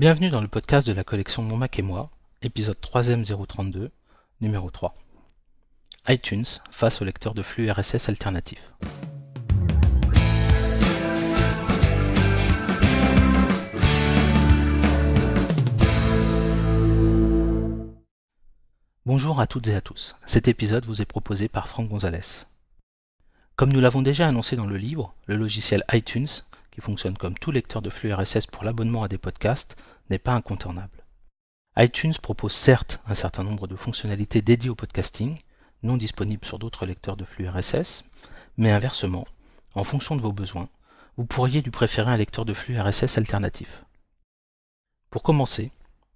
Bienvenue dans le podcast de la collection Mon Mac et moi, épisode 3 032, numéro 3. iTunes face au lecteur de flux RSS alternatif. Bonjour à toutes et à tous. Cet épisode vous est proposé par Franck Gonzalez. Comme nous l'avons déjà annoncé dans le livre, le logiciel iTunes fonctionne comme tout lecteur de flux RSS pour l'abonnement à des podcasts, n'est pas incontournable. iTunes propose certes un certain nombre de fonctionnalités dédiées au podcasting, non disponibles sur d'autres lecteurs de flux RSS, mais inversement, en fonction de vos besoins, vous pourriez lui préférer un lecteur de flux RSS alternatif. Pour commencer,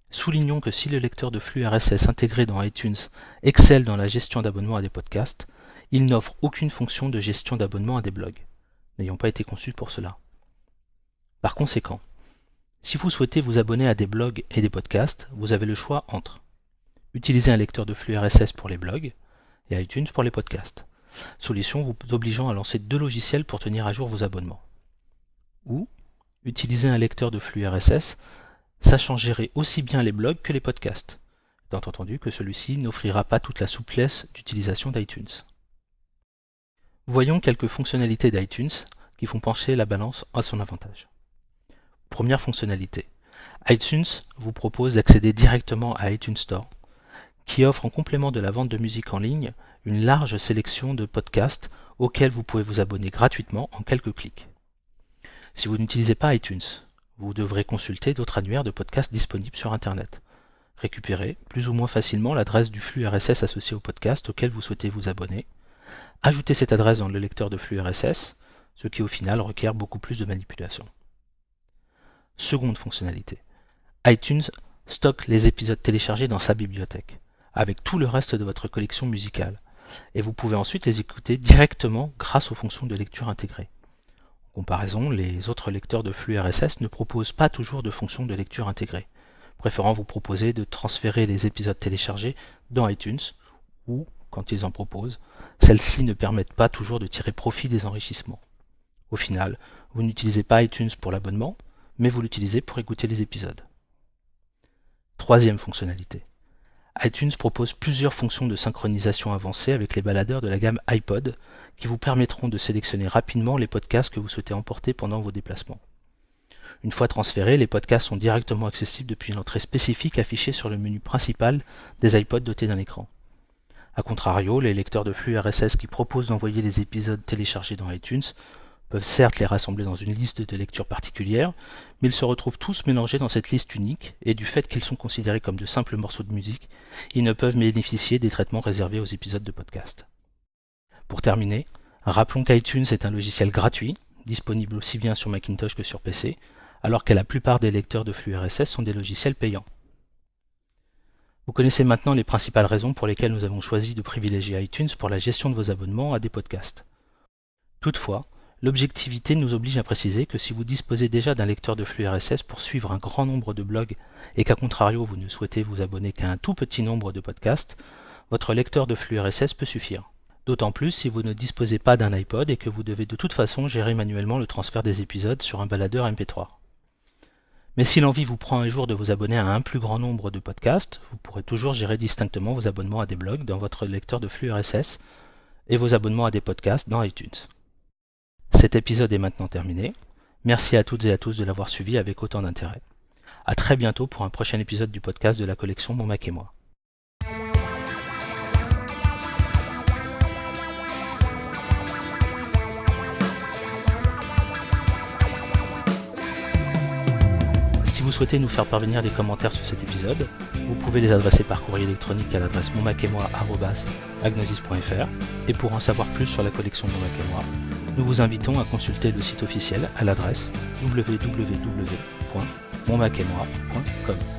soulignons que si le lecteur de flux RSS intégré dans iTunes excelle dans la gestion d'abonnement à des podcasts, il n'offre aucune fonction de gestion d'abonnement à des blogs, n'ayant pas été conçu pour cela. Par conséquent, si vous souhaitez vous abonner à des blogs et des podcasts, vous avez le choix entre utiliser un lecteur de flux RSS pour les blogs et iTunes pour les podcasts, solution vous obligeant à lancer deux logiciels pour tenir à jour vos abonnements. Ou utiliser un lecteur de flux RSS sachant gérer aussi bien les blogs que les podcasts, étant entendu que celui-ci n'offrira pas toute la souplesse d'utilisation d'iTunes. Voyons quelques fonctionnalités d'iTunes qui font pencher la balance à son avantage. Première fonctionnalité. iTunes vous propose d'accéder directement à iTunes Store, qui offre en complément de la vente de musique en ligne une large sélection de podcasts auxquels vous pouvez vous abonner gratuitement en quelques clics. Si vous n'utilisez pas iTunes, vous devrez consulter d'autres annuaires de podcasts disponibles sur Internet. Récupérer plus ou moins facilement l'adresse du flux RSS associé au podcast auquel vous souhaitez vous abonner, ajouter cette adresse dans le lecteur de flux RSS, ce qui au final requiert beaucoup plus de manipulation. Seconde fonctionnalité. iTunes stocke les épisodes téléchargés dans sa bibliothèque, avec tout le reste de votre collection musicale, et vous pouvez ensuite les écouter directement grâce aux fonctions de lecture intégrées. En comparaison, les autres lecteurs de flux RSS ne proposent pas toujours de fonction de lecture intégrée, préférant vous proposer de transférer les épisodes téléchargés dans iTunes, ou, quand ils en proposent, celles-ci ne permettent pas toujours de tirer profit des enrichissements. Au final, vous n'utilisez pas iTunes pour l'abonnement, mais vous l'utilisez pour écouter les épisodes. Troisième fonctionnalité. iTunes propose plusieurs fonctions de synchronisation avancées avec les baladeurs de la gamme iPod qui vous permettront de sélectionner rapidement les podcasts que vous souhaitez emporter pendant vos déplacements. Une fois transférés, les podcasts sont directement accessibles depuis une entrée spécifique affichée sur le menu principal des iPods dotés d'un écran. A contrario, les lecteurs de flux RSS qui proposent d'envoyer les épisodes téléchargés dans iTunes certes les rassembler dans une liste de lecture particulière, mais ils se retrouvent tous mélangés dans cette liste unique, et du fait qu'ils sont considérés comme de simples morceaux de musique, ils ne peuvent bénéficier des traitements réservés aux épisodes de podcast. Pour terminer, rappelons qu'iTunes est un logiciel gratuit, disponible aussi bien sur Macintosh que sur PC, alors que la plupart des lecteurs de flux RSS sont des logiciels payants. Vous connaissez maintenant les principales raisons pour lesquelles nous avons choisi de privilégier iTunes pour la gestion de vos abonnements à des podcasts. Toutefois, L'objectivité nous oblige à préciser que si vous disposez déjà d'un lecteur de flux RSS pour suivre un grand nombre de blogs et qu'à contrario vous ne souhaitez vous abonner qu'à un tout petit nombre de podcasts, votre lecteur de flux RSS peut suffire. D'autant plus si vous ne disposez pas d'un iPod et que vous devez de toute façon gérer manuellement le transfert des épisodes sur un baladeur MP3. Mais si l'envie vous prend un jour de vous abonner à un plus grand nombre de podcasts, vous pourrez toujours gérer distinctement vos abonnements à des blogs dans votre lecteur de flux RSS et vos abonnements à des podcasts dans iTunes. Cet épisode est maintenant terminé. Merci à toutes et à tous de l'avoir suivi avec autant d'intérêt. À très bientôt pour un prochain épisode du podcast de la collection Mon Mac et moi. Si vous souhaitez nous faire parvenir des commentaires sur cet épisode, vous pouvez les adresser par courrier électronique à l'adresse monmacetmoi.agnosis.fr et pour en savoir plus sur la collection Mon Mac et moi, nous vous invitons à consulter le site officiel à l'adresse www.monmacetmoi.com.